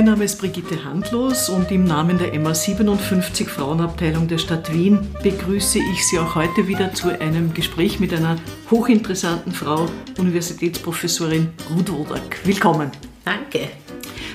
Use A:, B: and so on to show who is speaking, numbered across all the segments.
A: Mein Name ist Brigitte Handlos und im Namen der MA 57 Frauenabteilung der Stadt Wien begrüße ich Sie auch heute wieder zu einem Gespräch mit einer hochinteressanten Frau, Universitätsprofessorin Ruth Wodak. Willkommen.
B: Danke.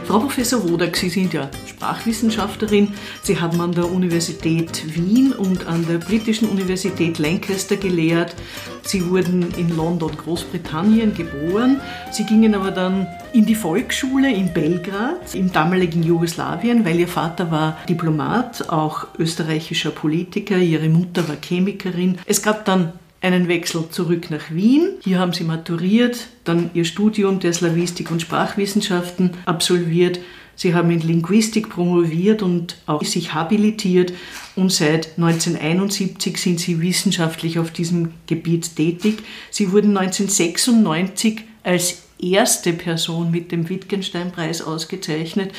A: Frau Professor Wodak, Sie sind ja Sprachwissenschaftlerin. Sie haben an der Universität Wien und an der britischen Universität Lancaster gelehrt. Sie wurden in London, Großbritannien geboren. Sie gingen aber dann in die Volksschule in Belgrad, im damaligen Jugoslawien, weil ihr Vater war Diplomat, auch österreichischer Politiker, ihre Mutter war Chemikerin. Es gab dann einen Wechsel zurück nach Wien. Hier haben sie maturiert, dann ihr Studium der Slawistik und Sprachwissenschaften absolviert. Sie haben in Linguistik promoviert und auch sich habilitiert und seit 1971 sind Sie wissenschaftlich auf diesem Gebiet tätig. Sie wurden 1996 als erste Person mit dem Wittgenstein-Preis ausgezeichnet,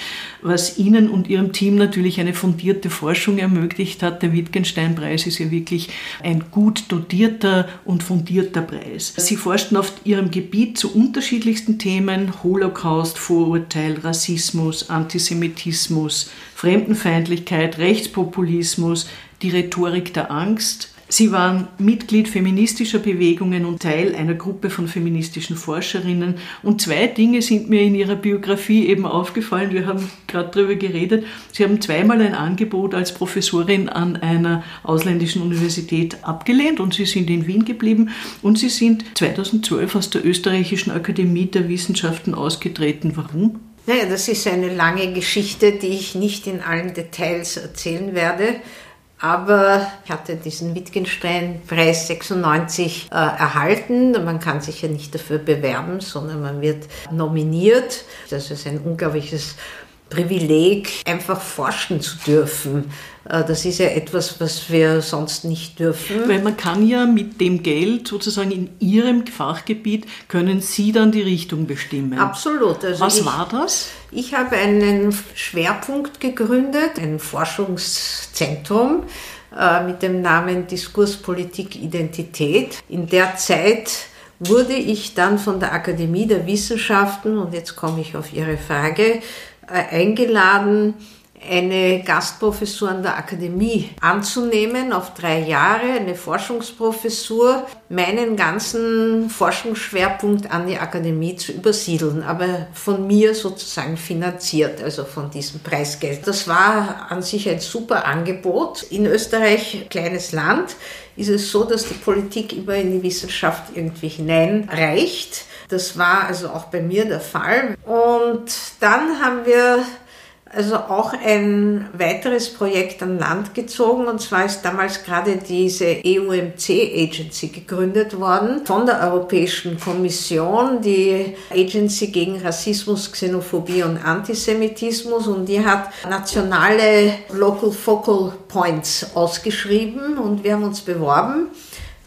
A: was Ihnen und Ihrem Team natürlich eine fundierte Forschung ermöglicht hat. Der Wittgenstein-Preis ist ja wirklich ein gut dotierter und fundierter Preis. Sie forschten auf Ihrem Gebiet zu unterschiedlichsten Themen, Holocaust, Vorurteil, Rassismus, Antisemitismus, Fremdenfeindlichkeit, Rechtspopulismus, die Rhetorik der Angst, Sie waren Mitglied feministischer Bewegungen und Teil einer Gruppe von feministischen Forscherinnen. Und zwei Dinge sind mir in Ihrer Biografie eben aufgefallen. Wir haben gerade darüber geredet. Sie haben zweimal ein Angebot als Professorin an einer ausländischen Universität abgelehnt und Sie sind in Wien geblieben. Und Sie sind 2012 aus der Österreichischen Akademie der Wissenschaften ausgetreten. Warum?
B: Naja, das ist eine lange Geschichte, die ich nicht in allen Details erzählen werde. Aber ich hatte diesen Wittgenstein-Preis 96 äh, erhalten. Man kann sich ja nicht dafür bewerben, sondern man wird nominiert. Das ist ein unglaubliches Privileg, einfach forschen zu dürfen. Äh, das ist ja etwas, was wir sonst nicht dürfen.
A: Weil man kann ja mit dem Geld sozusagen in Ihrem Fachgebiet, können Sie dann die Richtung bestimmen.
B: Absolut.
A: Also was ich, war das?
B: Ich habe einen Schwerpunkt gegründet, ein Forschungszentrum äh, mit dem Namen Diskurspolitik Identität. In der Zeit wurde ich dann von der Akademie der Wissenschaften, und jetzt komme ich auf Ihre Frage, eingeladen, eine Gastprofessur an der Akademie anzunehmen auf drei Jahre, eine Forschungsprofessur, meinen ganzen Forschungsschwerpunkt an die Akademie zu übersiedeln, aber von mir sozusagen finanziert, also von diesem Preisgeld. Das war an sich ein super Angebot. In Österreich, kleines Land, ist es so, dass die Politik immer in die Wissenschaft irgendwie hineinreicht. Das war also auch bei mir der Fall. Und dann haben wir also auch ein weiteres Projekt an Land gezogen. Und zwar ist damals gerade diese EUMC-Agency gegründet worden von der Europäischen Kommission, die Agency gegen Rassismus, Xenophobie und Antisemitismus. Und die hat nationale Local Focal Points ausgeschrieben und wir haben uns beworben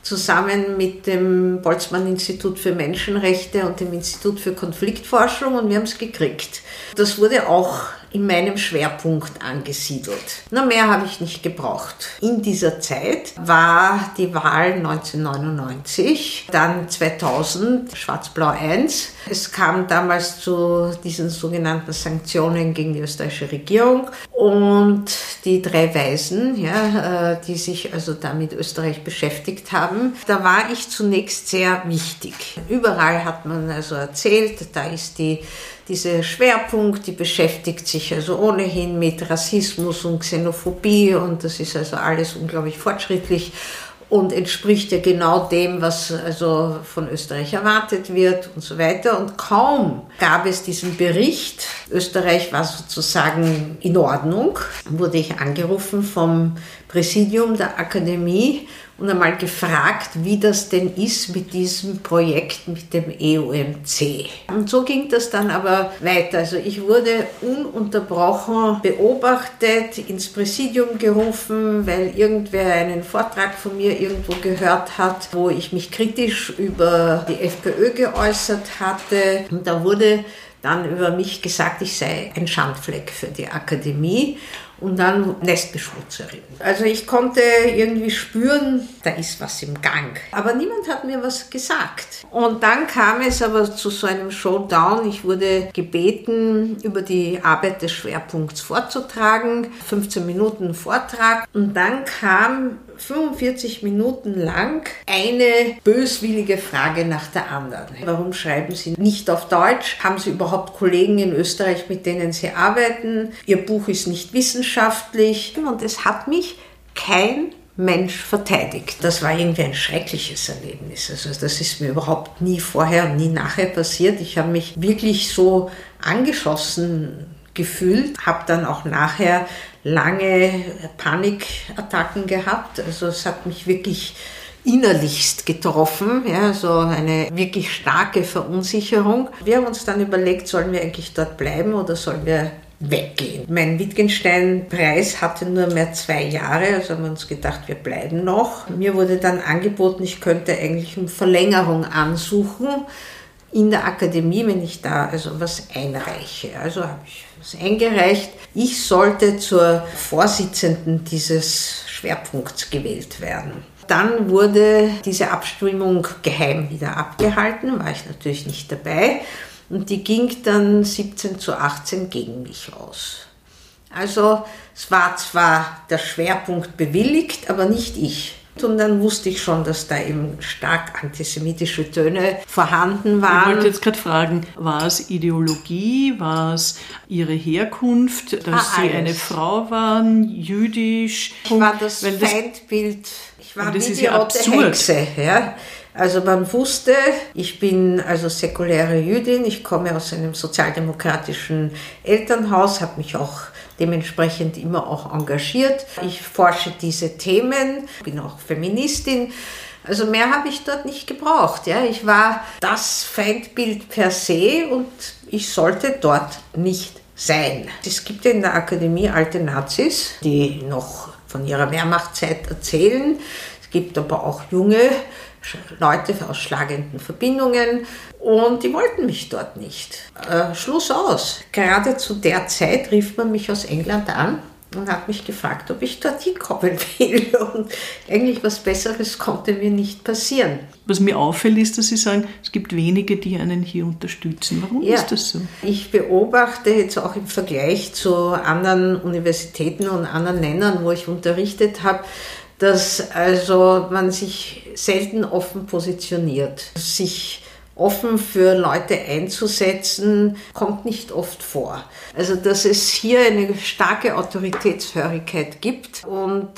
B: zusammen mit dem Boltzmann-Institut für Menschenrechte und dem Institut für Konfliktforschung und wir haben es gekriegt. Das wurde auch in meinem Schwerpunkt angesiedelt. Na, mehr habe ich nicht gebraucht. In dieser Zeit war die Wahl 1999, dann 2000 Schwarz-Blau 1. Es kam damals zu diesen sogenannten Sanktionen gegen die österreichische Regierung und die drei Weisen, ja, äh, die sich also damit Österreich beschäftigt haben. Da war ich zunächst sehr wichtig. Überall hat man also erzählt, da ist die dieser Schwerpunkt, die beschäftigt sich also ohnehin mit Rassismus und Xenophobie und das ist also alles unglaublich fortschrittlich und entspricht ja genau dem, was also von Österreich erwartet wird und so weiter. Und kaum gab es diesen Bericht, Österreich war sozusagen in Ordnung, wurde ich angerufen vom Präsidium der Akademie und einmal gefragt, wie das denn ist mit diesem Projekt mit dem EUMC. Und so ging das dann aber weiter. Also ich wurde ununterbrochen beobachtet, ins Präsidium gerufen, weil irgendwer einen Vortrag von mir irgendwo gehört hat, wo ich mich kritisch über die FPÖ geäußert hatte. Und da wurde dann über mich gesagt, ich sei ein Schandfleck für die Akademie. Und dann Nestbeschmutzerin. Also ich konnte irgendwie spüren, da ist was im Gang. Aber niemand hat mir was gesagt. Und dann kam es aber zu so einem Showdown. Ich wurde gebeten, über die Arbeit des Schwerpunkts vorzutragen. 15 Minuten Vortrag. Und dann kam 45 Minuten lang eine böswillige Frage nach der anderen. Warum schreiben Sie nicht auf Deutsch? Haben Sie überhaupt Kollegen in Österreich, mit denen Sie arbeiten? Ihr Buch ist nicht wissenschaftlich. Und es hat mich kein Mensch verteidigt. Das war irgendwie ein schreckliches Erlebnis. Also das ist mir überhaupt nie vorher und nie nachher passiert. Ich habe mich wirklich so angeschossen gefühlt, habe dann auch nachher lange Panikattacken gehabt. Also es hat mich wirklich innerlichst getroffen, ja, so eine wirklich starke Verunsicherung. Wir haben uns dann überlegt, sollen wir eigentlich dort bleiben oder sollen wir weggehen. Mein Wittgenstein-Preis hatte nur mehr zwei Jahre, also haben wir uns gedacht, wir bleiben noch. Mir wurde dann angeboten, ich könnte eigentlich um Verlängerung ansuchen in der Akademie, wenn ich da also was einreiche. Also habe ich was eingereicht. Ich sollte zur Vorsitzenden dieses Schwerpunkts gewählt werden. Dann wurde diese Abstimmung geheim wieder abgehalten, war ich natürlich nicht dabei. Und die ging dann 17 zu 18 gegen mich aus. Also es war zwar der Schwerpunkt bewilligt, aber nicht ich. Und dann wusste ich schon, dass da eben stark antisemitische Töne vorhanden waren.
A: Ich wollte jetzt gerade fragen, war es Ideologie, war es Ihre Herkunft, dass ah, Sie eine Frau waren, jüdisch?
B: Ich war das Feindbild, ich war das ist die ja absurd. Hexe. Ja? Also man wusste, ich bin also säkuläre Jüdin, ich komme aus einem sozialdemokratischen Elternhaus, habe mich auch dementsprechend immer auch engagiert. Ich forsche diese Themen, bin auch Feministin. Also mehr habe ich dort nicht gebraucht. Ja. Ich war das Feindbild per se und ich sollte dort nicht sein. Es gibt in der Akademie alte Nazis, die noch von ihrer Wehrmachtzeit erzählen. Es gibt aber auch junge Leute aus schlagenden Verbindungen und die wollten mich dort nicht. Äh, Schluss aus. Gerade zu der Zeit rief man mich aus England an und hat mich gefragt, ob ich dorthin kommen will. Und eigentlich was Besseres konnte mir nicht passieren.
A: Was mir auffällt, ist, dass Sie sagen, es gibt wenige, die einen hier unterstützen. Warum ja, ist das so?
B: Ich beobachte jetzt auch im Vergleich zu anderen Universitäten und anderen Ländern, wo ich unterrichtet habe, dass also man sich selten offen positioniert. Sich offen für Leute einzusetzen, kommt nicht oft vor. Also dass es hier eine starke Autoritätshörigkeit gibt und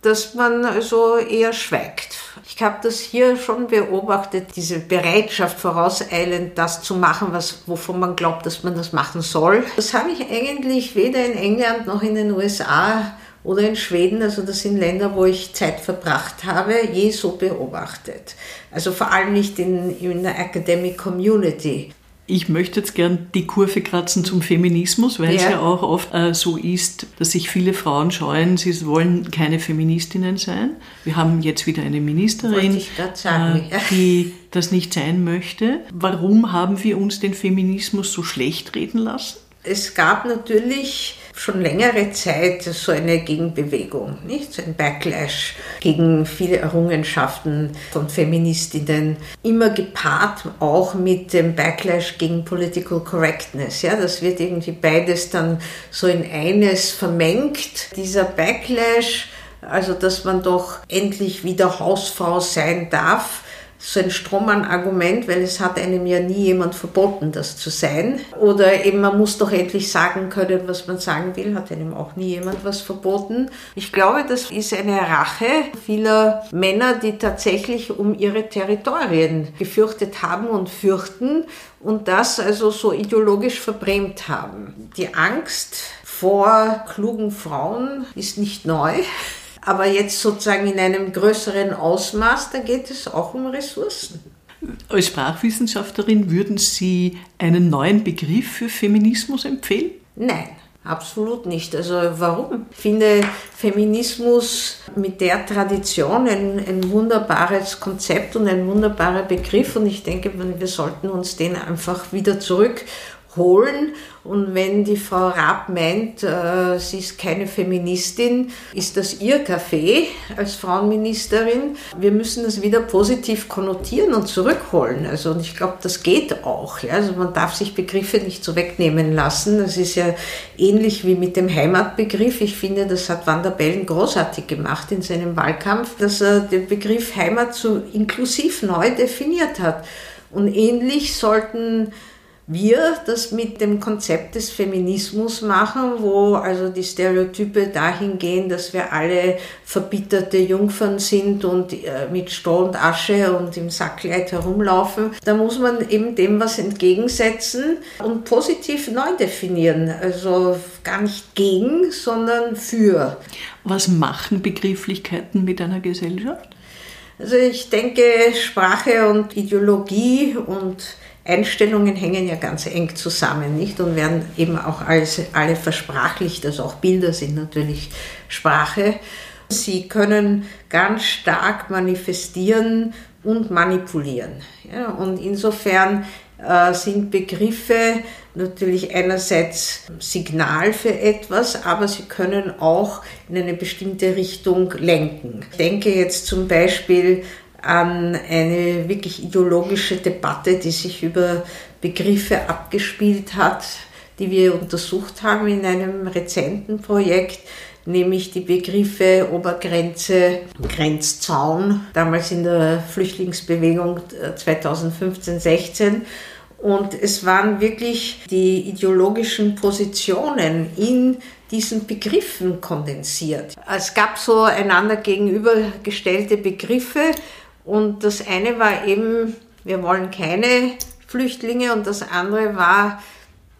B: dass man also eher schweigt. Ich habe das hier schon beobachtet, diese Bereitschaft vorauseilend, das zu machen, was, wovon man glaubt, dass man das machen soll. Das habe ich eigentlich weder in England noch in den USA oder in Schweden, also das sind Länder, wo ich Zeit verbracht habe, je so beobachtet. Also vor allem nicht in, in der Academic Community.
A: Ich möchte jetzt gern die Kurve kratzen zum Feminismus, weil ja. es ja auch oft äh, so ist, dass sich viele Frauen scheuen, sie wollen keine Feministinnen sein. Wir haben jetzt wieder eine Ministerin,
B: sagen,
A: äh, die das nicht sein möchte. Warum haben wir uns den Feminismus so schlecht reden lassen?
B: Es gab natürlich schon längere Zeit so eine Gegenbewegung, nicht? So ein Backlash gegen viele Errungenschaften von Feministinnen, immer gepaart auch mit dem Backlash gegen Political Correctness. Ja, das wird irgendwie beides dann so in eines vermengt. Dieser Backlash, also dass man doch endlich wieder Hausfrau sein darf, so ein Strohmann-Argument, weil es hat einem ja nie jemand verboten, das zu sein. Oder eben, man muss doch endlich sagen können, was man sagen will, hat einem auch nie jemand was verboten. Ich glaube, das ist eine Rache vieler Männer, die tatsächlich um ihre Territorien gefürchtet haben und fürchten und das also so ideologisch verbrämt haben. Die Angst vor klugen Frauen ist nicht neu. Aber jetzt sozusagen in einem größeren Ausmaß, da geht es auch um Ressourcen.
A: Als Sprachwissenschaftlerin würden Sie einen neuen Begriff für Feminismus empfehlen?
B: Nein. Absolut nicht. Also warum? Ich finde Feminismus mit der Tradition ein, ein, wunderbares Konzept und ein wunderbarer Begriff und ich denke, wir sollten uns den einfach wieder zurückholen holen. Und wenn die Frau Raab meint, äh, sie ist keine Feministin, ist das ihr Kaffee als Frauenministerin. Wir müssen das wieder positiv konnotieren und zurückholen. Also, und ich glaube, das geht auch. Also man darf sich Begriffe nicht so wegnehmen lassen. Das ist ja ähnlich wie mit dem Heimatbegriff. Ich finde, das hat Van der Bellen großartig gemacht in seinem Wahlkampf, dass er den Begriff Heimat so inklusiv neu definiert hat. Und ähnlich sollten wir das mit dem Konzept des Feminismus machen, wo also die Stereotype dahin gehen, dass wir alle verbitterte Jungfern sind und äh, mit Stroh und Asche und im Sackkleid herumlaufen. Da muss man eben dem was entgegensetzen und positiv neu definieren. Also gar nicht gegen, sondern für.
A: Was machen Begrifflichkeiten mit einer Gesellschaft?
B: Also ich denke, Sprache und Ideologie und Einstellungen hängen ja ganz eng zusammen, nicht? Und werden eben auch alles, alle versprachlicht, also auch Bilder sind natürlich Sprache. Sie können ganz stark manifestieren und manipulieren. Ja? Und insofern äh, sind Begriffe natürlich einerseits Signal für etwas, aber sie können auch in eine bestimmte Richtung lenken. Ich denke jetzt zum Beispiel an eine wirklich ideologische Debatte, die sich über Begriffe abgespielt hat, die wir untersucht haben in einem rezenten Projekt, nämlich die Begriffe Obergrenze, Grenzzaun, damals in der Flüchtlingsbewegung 2015-16. Und es waren wirklich die ideologischen Positionen in diesen Begriffen kondensiert. Es gab so einander gegenübergestellte Begriffe und das eine war eben, wir wollen keine Flüchtlinge und das andere war,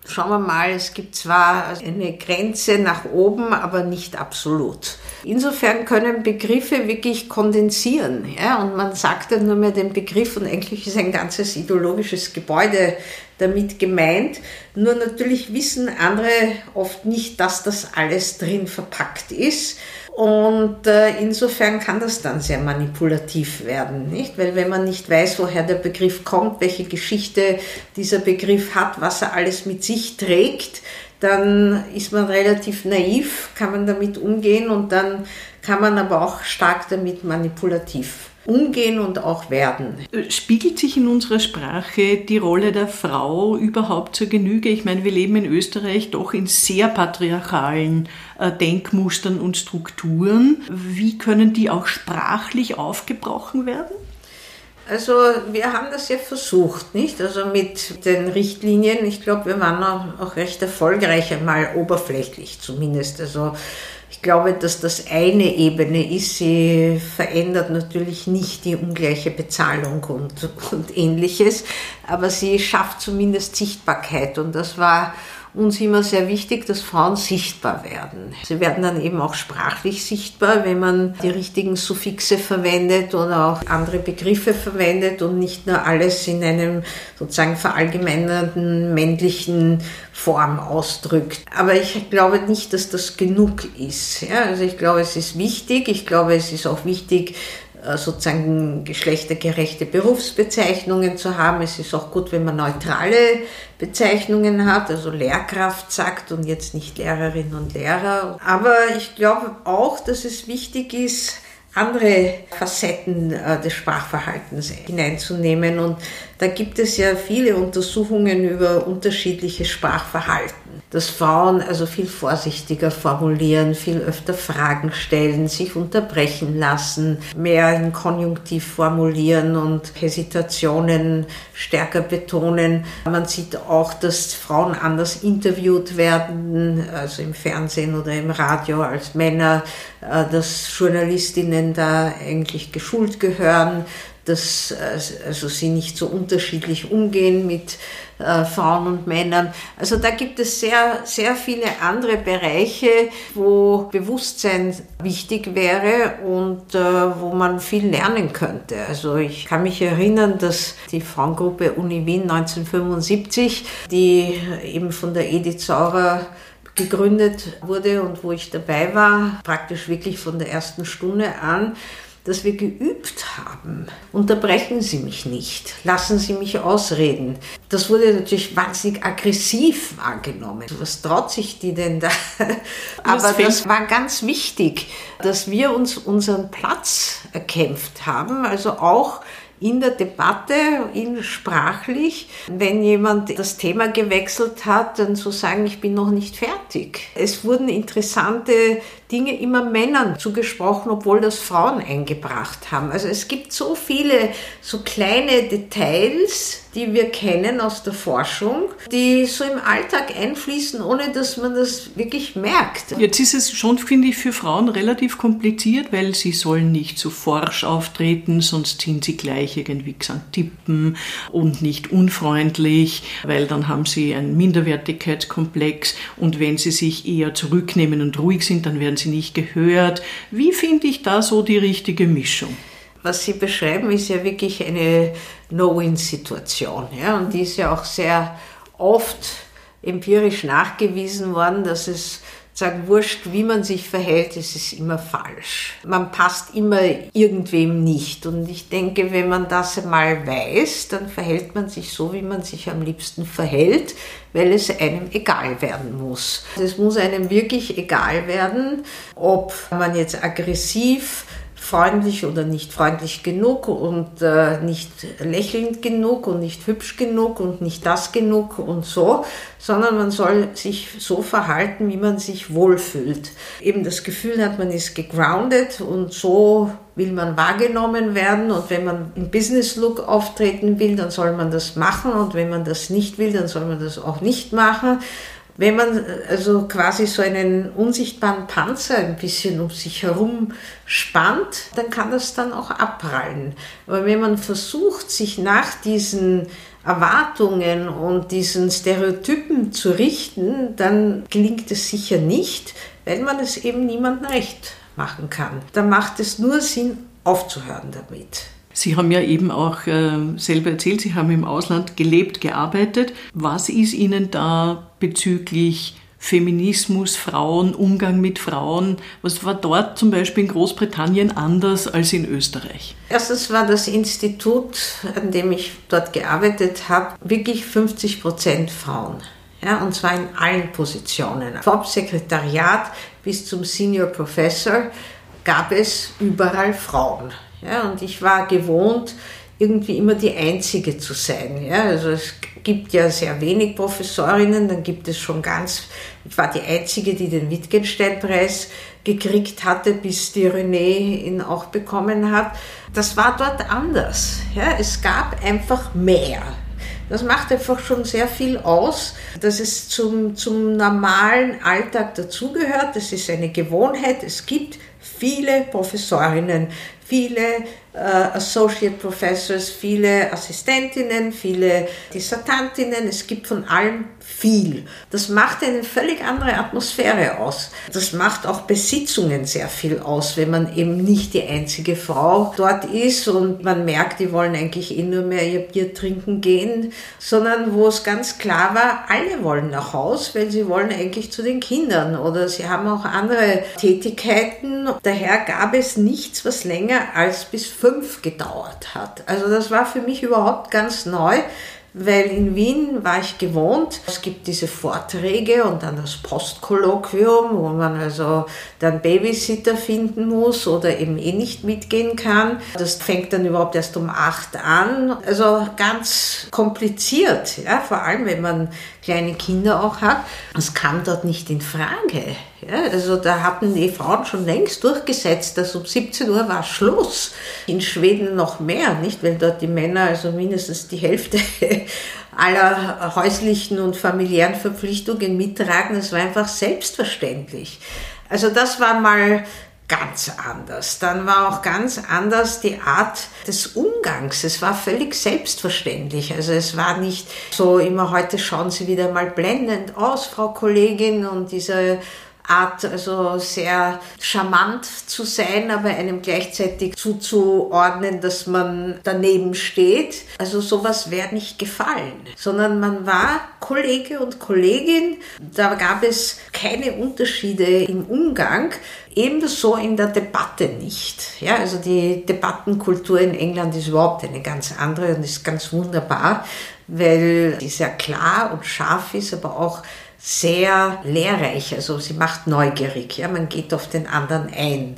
B: schauen wir mal, es gibt zwar eine Grenze nach oben, aber nicht absolut. Insofern können Begriffe wirklich kondensieren. Ja? Und man sagt dann nur mehr den Begriff und eigentlich ist ein ganzes ideologisches Gebäude damit gemeint. Nur natürlich wissen andere oft nicht, dass das alles drin verpackt ist. Und äh, insofern kann das dann sehr manipulativ werden, nicht? Weil wenn man nicht weiß, woher der Begriff kommt, welche Geschichte dieser Begriff hat, was er alles mit sich trägt, dann ist man relativ naiv, kann man damit umgehen und dann kann man aber auch stark damit manipulativ umgehen und auch werden.
A: Spiegelt sich in unserer Sprache die Rolle der Frau überhaupt zur Genüge? Ich meine, wir leben in Österreich doch in sehr patriarchalen äh, Denkmustern und Strukturen. Wie können die auch sprachlich aufgebrochen werden?
B: Also wir haben das ja versucht, nicht? Also mit den Richtlinien, ich glaube, wir waren auch recht erfolgreich, einmal oberflächlich zumindest. Also ich glaube, dass das eine Ebene ist. Sie verändert natürlich nicht die ungleiche Bezahlung und, und ähnliches, aber sie schafft zumindest Sichtbarkeit und das war uns immer sehr wichtig, dass Frauen sichtbar werden. Sie werden dann eben auch sprachlich sichtbar, wenn man die richtigen Suffixe verwendet oder auch andere Begriffe verwendet und nicht nur alles in einem sozusagen verallgemeinernden männlichen Form ausdrückt. Aber ich glaube nicht, dass das genug ist. Ja, also ich glaube, es ist wichtig. Ich glaube, es ist auch wichtig, sozusagen geschlechtergerechte Berufsbezeichnungen zu haben. Es ist auch gut, wenn man neutrale Bezeichnungen hat, also Lehrkraft sagt und jetzt nicht Lehrerin und Lehrer. Aber ich glaube auch, dass es wichtig ist, andere Facetten äh, des Sprachverhaltens hineinzunehmen. Und da gibt es ja viele Untersuchungen über unterschiedliche Sprachverhalten dass Frauen also viel vorsichtiger formulieren, viel öfter Fragen stellen, sich unterbrechen lassen, mehr in Konjunktiv formulieren und Hesitationen stärker betonen. Man sieht auch, dass Frauen anders interviewt werden, also im Fernsehen oder im Radio als Männer, äh, dass Journalistinnen da eigentlich geschult gehören, dass äh, also sie nicht so unterschiedlich umgehen mit äh, Frauen und Männern. Also da gibt es sehr, sehr viele andere Bereiche, wo Bewusstsein wichtig wäre und äh, wo man viel lernen könnte. Also ich kann mich erinnern, dass die Frauengruppe Uni Wien 1975, die eben von der Edith Saurer gegründet wurde und wo ich dabei war, praktisch wirklich von der ersten Stunde an, dass wir geübt haben, unterbrechen Sie mich nicht, lassen Sie mich ausreden. Das wurde natürlich wahnsinnig aggressiv wahrgenommen. Was traut sich die denn da? Aber das war ganz wichtig, dass wir uns unseren Platz erkämpft haben, also auch in der Debatte, in sprachlich, wenn jemand das Thema gewechselt hat, dann zu sagen, ich bin noch nicht fertig. Es wurden interessante Dinge immer Männern zugesprochen, obwohl das Frauen eingebracht haben. Also es gibt so viele so kleine Details, die wir kennen aus der Forschung, die so im Alltag einfließen, ohne dass man das wirklich merkt.
A: Jetzt ist es schon, finde ich, für Frauen relativ kompliziert, weil sie sollen nicht zu forsch auftreten, sonst sind sie gleich irgendwie tippen und nicht unfreundlich, weil dann haben sie einen Minderwertigkeitskomplex und wenn sie sich eher zurücknehmen und ruhig sind, dann werden sie nicht gehört. Wie finde ich da so die richtige Mischung?
B: Was Sie beschreiben, ist ja wirklich eine No-Win-Situation. Ja? Und die ist ja auch sehr oft empirisch nachgewiesen worden, dass es sagen, wurscht, wie man sich verhält, es ist immer falsch. Man passt immer irgendwem nicht. Und ich denke, wenn man das einmal weiß, dann verhält man sich so, wie man sich am liebsten verhält, weil es einem egal werden muss. Es muss einem wirklich egal werden, ob man jetzt aggressiv freundlich oder nicht freundlich genug und äh, nicht lächelnd genug und nicht hübsch genug und nicht das genug und so, sondern man soll sich so verhalten, wie man sich wohlfühlt. Eben das Gefühl hat, man ist gegroundet und so will man wahrgenommen werden und wenn man im Business Look auftreten will, dann soll man das machen und wenn man das nicht will, dann soll man das auch nicht machen. Wenn man also quasi so einen unsichtbaren Panzer ein bisschen um sich herum spannt, dann kann das dann auch abprallen. Aber wenn man versucht, sich nach diesen Erwartungen und diesen Stereotypen zu richten, dann gelingt es sicher nicht, weil man es eben niemandem recht machen kann. Dann macht es nur Sinn, aufzuhören damit.
A: Sie haben ja eben auch äh, selber erzählt, Sie haben im Ausland gelebt, gearbeitet. Was ist Ihnen da bezüglich Feminismus, Frauen, Umgang mit Frauen, was war dort zum Beispiel in Großbritannien anders als in Österreich?
B: Erstens war das Institut, an dem ich dort gearbeitet habe, wirklich 50 Prozent Frauen. Ja, und zwar in allen Positionen. Vom Sekretariat bis zum Senior Professor gab es überall Frauen. Ja, und ich war gewohnt, irgendwie immer die Einzige zu sein. Ja, also es gibt ja sehr wenig Professorinnen, dann gibt es schon ganz, ich war die Einzige, die den Wittgenstein-Preis gekriegt hatte, bis die René ihn auch bekommen hat. Das war dort anders. Ja, es gab einfach mehr. Das macht einfach schon sehr viel aus, dass es zum, zum normalen Alltag dazugehört. Das ist eine Gewohnheit. Es gibt viele Professorinnen, viele Associate Professors, viele Assistentinnen, viele Dissertantinnen, es gibt von allem viel. Das macht eine völlig andere Atmosphäre aus. Das macht auch Besitzungen sehr viel aus, wenn man eben nicht die einzige Frau dort ist und man merkt, die wollen eigentlich eh nur mehr ihr Bier trinken gehen, sondern wo es ganz klar war, alle wollen nach Haus, weil sie wollen eigentlich zu den Kindern oder sie haben auch andere Tätigkeiten. Daher gab es nichts, was länger als bis fünf gedauert hat. Also das war für mich überhaupt ganz neu, weil in Wien war ich gewohnt. Es gibt diese Vorträge und dann das Postkolloquium, wo man also dann Babysitter finden muss oder eben eh nicht mitgehen kann. Das fängt dann überhaupt erst um acht an. Also ganz kompliziert, ja, vor allem wenn man kleine Kinder auch hat. Das kam dort nicht in Frage. Ja, also da hatten die Frauen schon längst durchgesetzt, dass um 17 Uhr war Schluss. In Schweden noch mehr, nicht? Weil dort die Männer also mindestens die Hälfte aller häuslichen und familiären Verpflichtungen mittragen. Das war einfach selbstverständlich. Also das war mal ganz anders. Dann war auch ganz anders die Art des Umgangs. Es war völlig selbstverständlich. Also es war nicht so immer heute schauen Sie wieder mal blendend aus, Frau Kollegin, und diese Art, also sehr charmant zu sein, aber einem gleichzeitig zuzuordnen, dass man daneben steht. Also sowas wäre nicht gefallen, sondern man war Kollege und Kollegin. Da gab es keine Unterschiede im Umgang. Ebenso in der Debatte nicht. Ja, also die Debattenkultur in England ist überhaupt eine ganz andere und ist ganz wunderbar, weil sie sehr klar und scharf ist, aber auch sehr lehrreich. Also sie macht neugierig. Ja, man geht auf den anderen ein.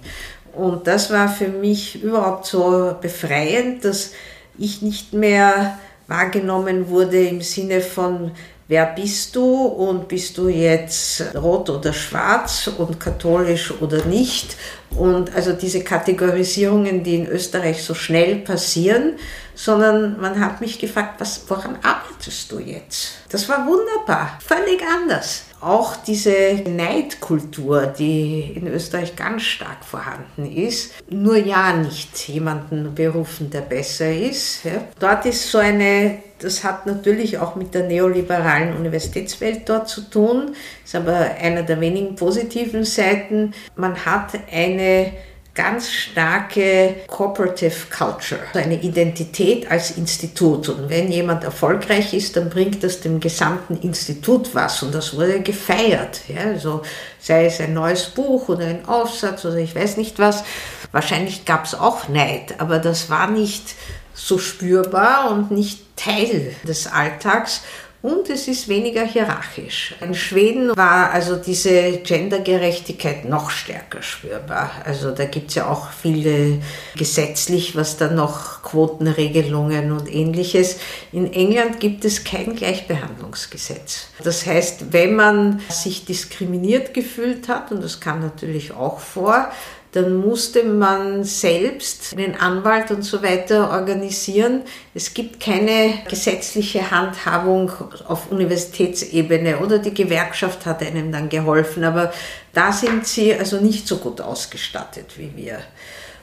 B: Und das war für mich überhaupt so befreiend, dass ich nicht mehr wahrgenommen wurde im Sinne von wer bist du und bist du jetzt rot oder schwarz und katholisch oder nicht. Und also diese Kategorisierungen, die in Österreich so schnell passieren, sondern man hat mich gefragt, was, woran arbeitest du jetzt? Das war wunderbar, völlig anders. Auch diese Neidkultur, die in Österreich ganz stark vorhanden ist, nur ja nicht jemanden berufen, der besser ist. Dort ist so eine, das hat natürlich auch mit der neoliberalen Universitätswelt dort zu tun, ist aber einer der wenigen positiven Seiten. Man hat eine ganz starke Cooperative Culture, eine Identität als Institut. Und wenn jemand erfolgreich ist, dann bringt das dem gesamten Institut was. Und das wurde gefeiert. Ja, also sei es ein neues Buch oder ein Aufsatz oder ich weiß nicht was. Wahrscheinlich gab es auch Neid, aber das war nicht so spürbar und nicht Teil des Alltags und es ist weniger hierarchisch. In Schweden war also diese Gendergerechtigkeit noch stärker spürbar. Also da gibt es ja auch viele gesetzlich, was dann noch Quotenregelungen und ähnliches. In England gibt es kein Gleichbehandlungsgesetz. Das heißt, wenn man sich diskriminiert gefühlt hat, und das kam natürlich auch vor, dann musste man selbst einen Anwalt und so weiter organisieren. Es gibt keine gesetzliche Handhabung auf Universitätsebene oder die Gewerkschaft hat einem dann geholfen, aber da sind sie also nicht so gut ausgestattet wie wir.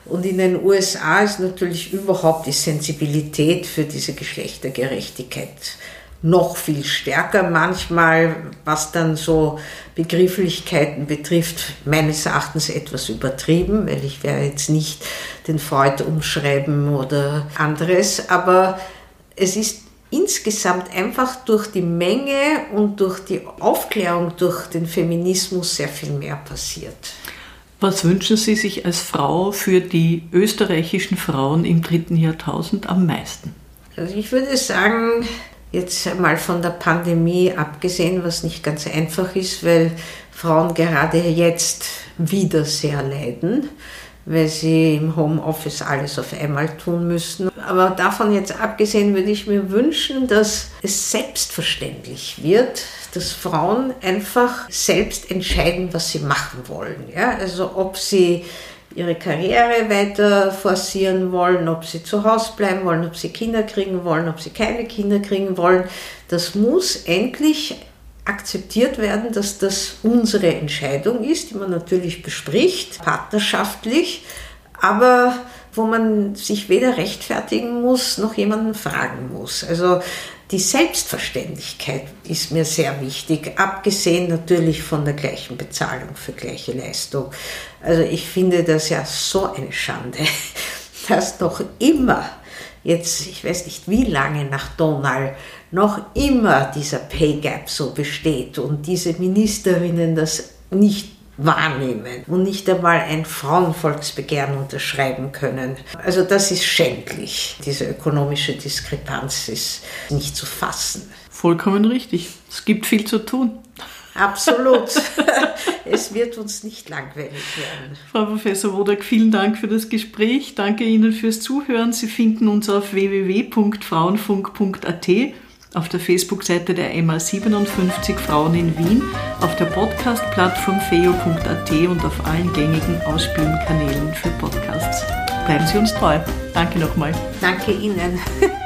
B: Und in den USA ist natürlich überhaupt die Sensibilität für diese Geschlechtergerechtigkeit noch viel stärker. Manchmal, was dann so Begrifflichkeiten betrifft, meines Erachtens etwas übertrieben, weil ich werde jetzt nicht den Freud umschreiben oder anderes, aber es ist insgesamt einfach durch die Menge und durch die Aufklärung durch den Feminismus sehr viel mehr passiert.
A: Was wünschen Sie sich als Frau für die österreichischen Frauen im dritten Jahrtausend am meisten?
B: Also ich würde sagen, Jetzt mal von der Pandemie abgesehen, was nicht ganz einfach ist, weil Frauen gerade jetzt wieder sehr leiden, weil sie im Homeoffice alles auf einmal tun müssen. Aber davon jetzt abgesehen würde ich mir wünschen, dass es selbstverständlich wird, dass Frauen einfach selbst entscheiden, was sie machen wollen. Ja? Also ob sie ihre Karriere weiter forcieren wollen, ob sie zu Hause bleiben wollen, ob sie Kinder kriegen wollen, ob sie keine Kinder kriegen wollen. Das muss endlich akzeptiert werden, dass das unsere Entscheidung ist, die man natürlich bespricht, partnerschaftlich, aber wo man sich weder rechtfertigen muss, noch jemanden fragen muss. Also die Selbstverständlichkeit ist mir sehr wichtig, abgesehen natürlich von der gleichen Bezahlung für gleiche Leistung. Also ich finde das ja so eine Schande, dass noch immer, jetzt ich weiß nicht wie lange nach Donald, noch immer dieser Pay Gap so besteht und diese Ministerinnen das nicht wahrnehmen und nicht einmal ein Frauenvolksbegehren unterschreiben können. Also das ist schändlich. Diese ökonomische Diskrepanz ist nicht zu fassen.
A: Vollkommen richtig. Es gibt viel zu tun.
B: Absolut. es wird uns nicht langweilig werden.
A: Frau Professor Wodak, vielen Dank für das Gespräch. Danke Ihnen fürs Zuhören. Sie finden uns auf www.frauenfunk.at auf der Facebook-Seite der MA57 Frauen in Wien, auf der Podcast-Plattform feo.at und auf allen gängigen Ausspielkanälen für Podcasts. Bleiben Sie uns treu. Danke nochmal.
B: Danke Ihnen.